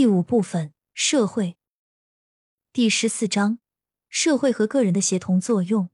第五部分：社会。第十四章：社会和个人的协同作用。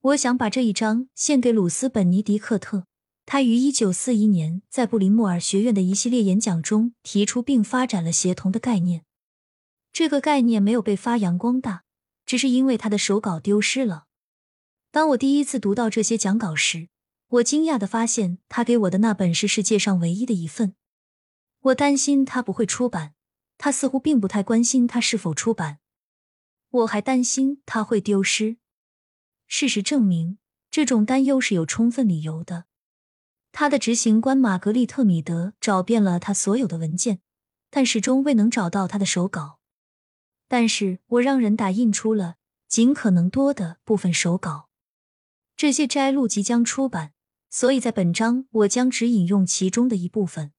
我想把这一章献给鲁斯·本尼迪克特。他于一九四一年在布林莫尔学院的一系列演讲中提出并发展了协同的概念。这个概念没有被发扬光大，只是因为他的手稿丢失了。当我第一次读到这些讲稿时，我惊讶的发现他给我的那本是世界上唯一的一份。我担心他不会出版，他似乎并不太关心他是否出版。我还担心他会丢失。事实证明，这种担忧是有充分理由的。他的执行官玛格丽特·米德找遍了他所有的文件，但始终未能找到他的手稿。但是我让人打印出了尽可能多的部分手稿。这些摘录即将出版，所以在本章我将只引用其中的一部分。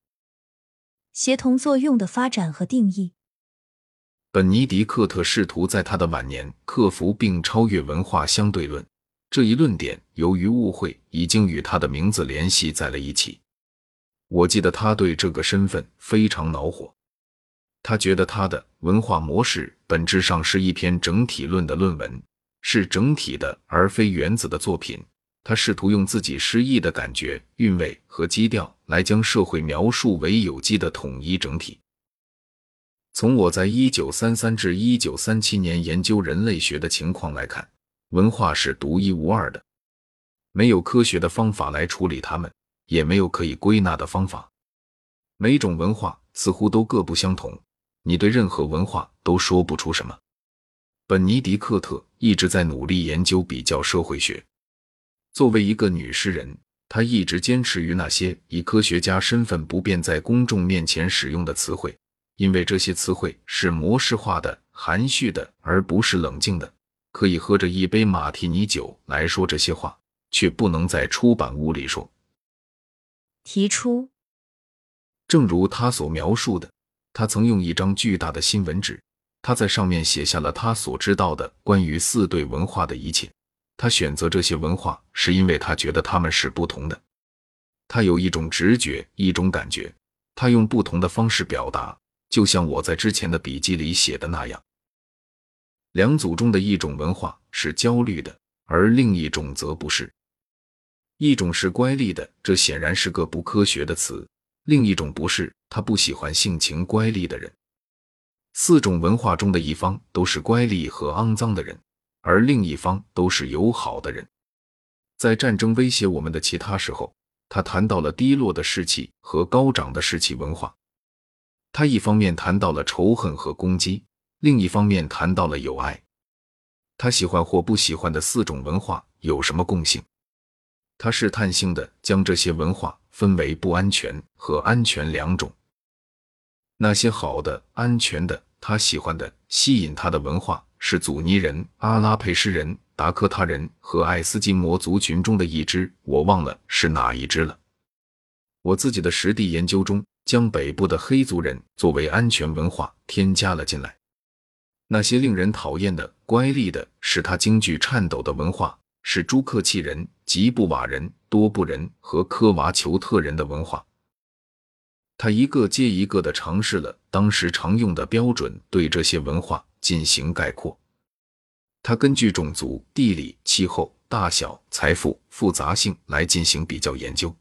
协同作用的发展和定义。本尼迪克特试图在他的晚年克服并超越文化相对论这一论点，由于误会已经与他的名字联系在了一起。我记得他对这个身份非常恼火，他觉得他的文化模式本质上是一篇整体论的论文，是整体的而非原子的作品。他试图用自己诗意的感觉、韵味和基调来将社会描述为有机的统一整体。从我在一九三三至一九三七年研究人类学的情况来看，文化是独一无二的，没有科学的方法来处理它们，也没有可以归纳的方法。每种文化似乎都各不相同，你对任何文化都说不出什么。本尼迪克特一直在努力研究比较社会学。作为一个女诗人，她一直坚持于那些以科学家身份不便在公众面前使用的词汇，因为这些词汇是模式化的、含蓄的，而不是冷静的。可以喝着一杯马提尼酒来说这些话，却不能在出版物里说。提出，正如他所描述的，他曾用一张巨大的新闻纸，他在上面写下了他所知道的关于四对文化的一切。他选择这些文化，是因为他觉得他们是不同的。他有一种直觉，一种感觉。他用不同的方式表达，就像我在之前的笔记里写的那样。两组中的一种文化是焦虑的，而另一种则不是。一种是乖戾的，这显然是个不科学的词；另一种不是，他不喜欢性情乖戾的人。四种文化中的一方都是乖戾和肮脏的人。而另一方都是友好的人，在战争威胁我们的其他时候，他谈到了低落的士气和高涨的士气文化。他一方面谈到了仇恨和攻击，另一方面谈到了友爱。他喜欢或不喜欢的四种文化有什么共性？他试探性的将这些文化分为不安全和安全两种。那些好的、安全的、他喜欢的、吸引他的文化。是祖尼人、阿拉佩什人、达科他人和爱斯基摩族群中的一支，我忘了是哪一支了。我自己的实地研究中，将北部的黑族人作为安全文化添加了进来。那些令人讨厌的、乖戾的、使他惊惧颤抖的文化，是朱克契人、吉布瓦人、多布人和科瓦丘特人的文化。他一个接一个的尝试了当时常用的标准，对这些文化。进行概括，他根据种族、地理、气候、大小、财富、复杂性来进行比较研究，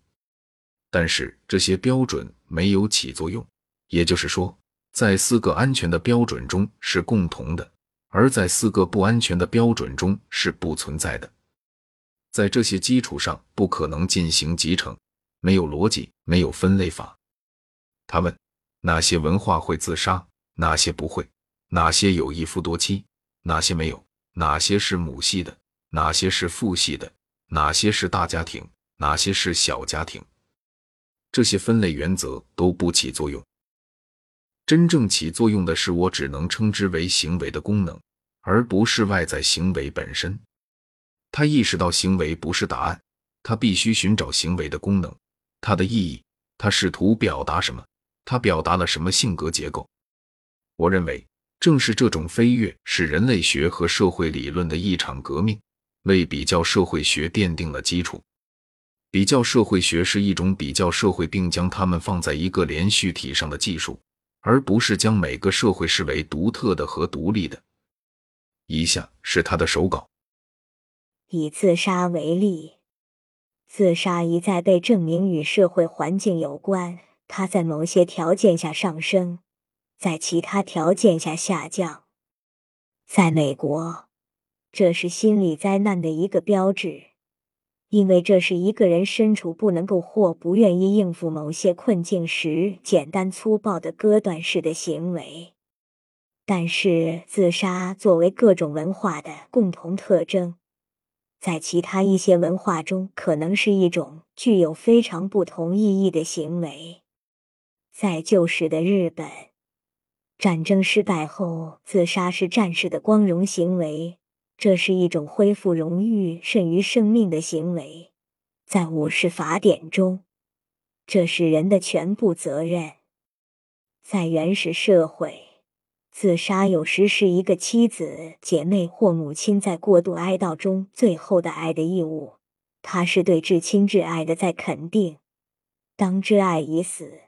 但是这些标准没有起作用。也就是说，在四个安全的标准中是共同的，而在四个不安全的标准中是不存在的。在这些基础上，不可能进行集成，没有逻辑，没有分类法。他问：哪些文化会自杀？哪些不会？哪些有一夫多妻，哪些没有？哪些是母系的，哪些是父系的？哪些是大家庭，哪些是小家庭？这些分类原则都不起作用。真正起作用的是我只能称之为行为的功能，而不是外在行为本身。他意识到行为不是答案，他必须寻找行为的功能，它的意义，他试图表达什么？他表达了什么性格结构？我认为。正是这种飞跃，使人类学和社会理论的一场革命，为比较社会学奠定了基础。比较社会学是一种比较社会并将它们放在一个连续体上的技术，而不是将每个社会视为独特的和独立的。以下是他的手稿：以自杀为例，自杀一再被证明与社会环境有关，它在某些条件下上升，在其他条件下下降。在美国，这是心理灾难的一个标志。因为这是一个人身处不能够或不愿意应付某些困境时，简单粗暴的割断式的行为。但是，自杀作为各种文化的共同特征，在其他一些文化中，可能是一种具有非常不同意义的行为。在旧时的日本，战争失败后，自杀是战士的光荣行为。这是一种恢复荣誉甚于生命的行为，在武士法典中，这是人的全部责任。在原始社会，自杀有时是一个妻子、姐妹或母亲在过度哀悼中最后的爱的义务，它是对至亲至爱的再肯定。当挚爱已死，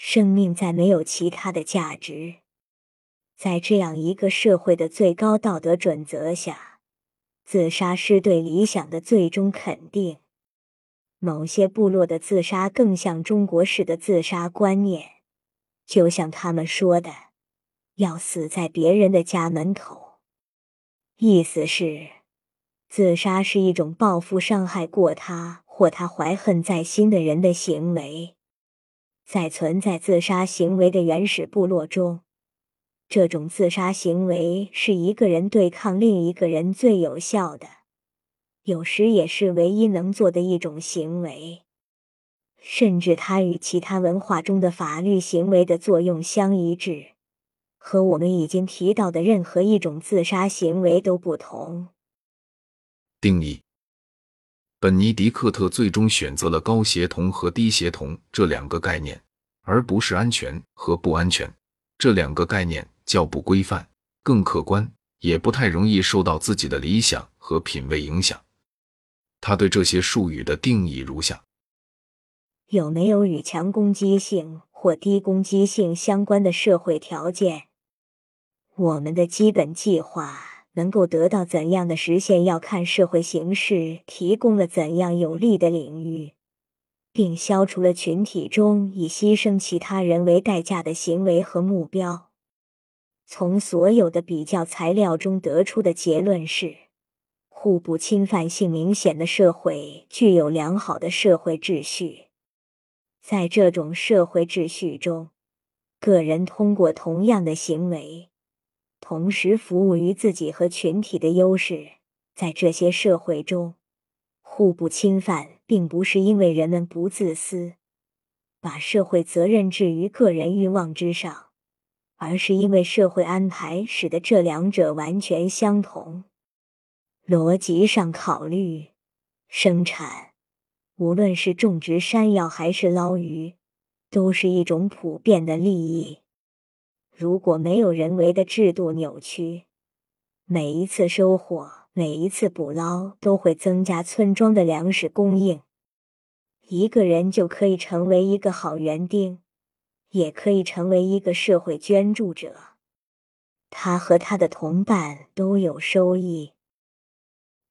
生命再没有其他的价值。在这样一个社会的最高道德准则下，自杀是对理想的最终肯定。某些部落的自杀更像中国式的自杀观念，就像他们说的：“要死在别人的家门口。”意思是，自杀是一种报复伤害过他或他怀恨在心的人的行为。在存在自杀行为的原始部落中。这种自杀行为是一个人对抗另一个人最有效的，有时也是唯一能做的一种行为。甚至它与其他文化中的法律行为的作用相一致，和我们已经提到的任何一种自杀行为都不同。定义：本尼迪克特最终选择了高协同和低协同这两个概念，而不是安全和不安全这两个概念。较不规范，更客观，也不太容易受到自己的理想和品味影响。他对这些术语的定义如下：有没有与强攻击性或低攻击性相关的社会条件？我们的基本计划能够得到怎样的实现，要看社会形势提供了怎样有利的领域，并消除了群体中以牺牲其他人为代价的行为和目标。从所有的比较材料中得出的结论是：互不侵犯性明显的社会具有良好的社会秩序。在这种社会秩序中，个人通过同样的行为，同时服务于自己和群体的优势。在这些社会中，互不侵犯并不是因为人们不自私，把社会责任置于个人欲望之上。而是因为社会安排使得这两者完全相同。逻辑上考虑，生产，无论是种植山药还是捞鱼，都是一种普遍的利益。如果没有人为的制度扭曲，每一次收获，每一次捕捞，都会增加村庄的粮食供应。一个人就可以成为一个好园丁。也可以成为一个社会捐助者，他和他的同伴都有收益。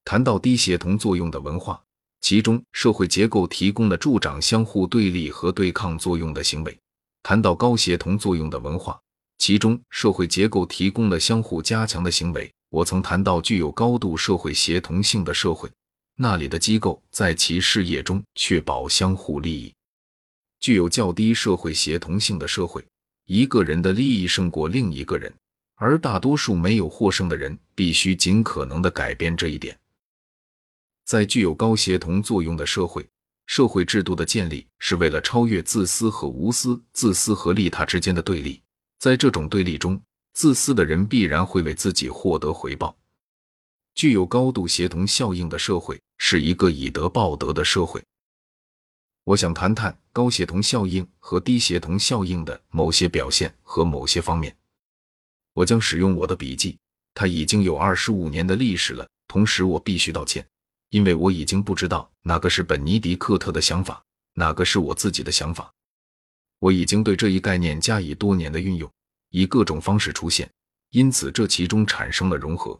谈到低协同作用的文化，其中社会结构提供了助长相互对立和对抗作用的行为；谈到高协同作用的文化，其中社会结构提供了相互加强的行为。我曾谈到具有高度社会协同性的社会，那里的机构在其事业中确保相互利益。具有较低社会协同性的社会，一个人的利益胜过另一个人，而大多数没有获胜的人必须尽可能的改变这一点。在具有高协同作用的社会，社会制度的建立是为了超越自私和无私、自私和利他之间的对立。在这种对立中，自私的人必然会为自己获得回报。具有高度协同效应的社会是一个以德报德的社会。我想谈谈高协同效应和低协同效应的某些表现和某些方面。我将使用我的笔记，它已经有二十五年的历史了。同时，我必须道歉，因为我已经不知道哪个是本尼迪克特的想法，哪个是我自己的想法。我已经对这一概念加以多年的运用，以各种方式出现，因此这其中产生了融合。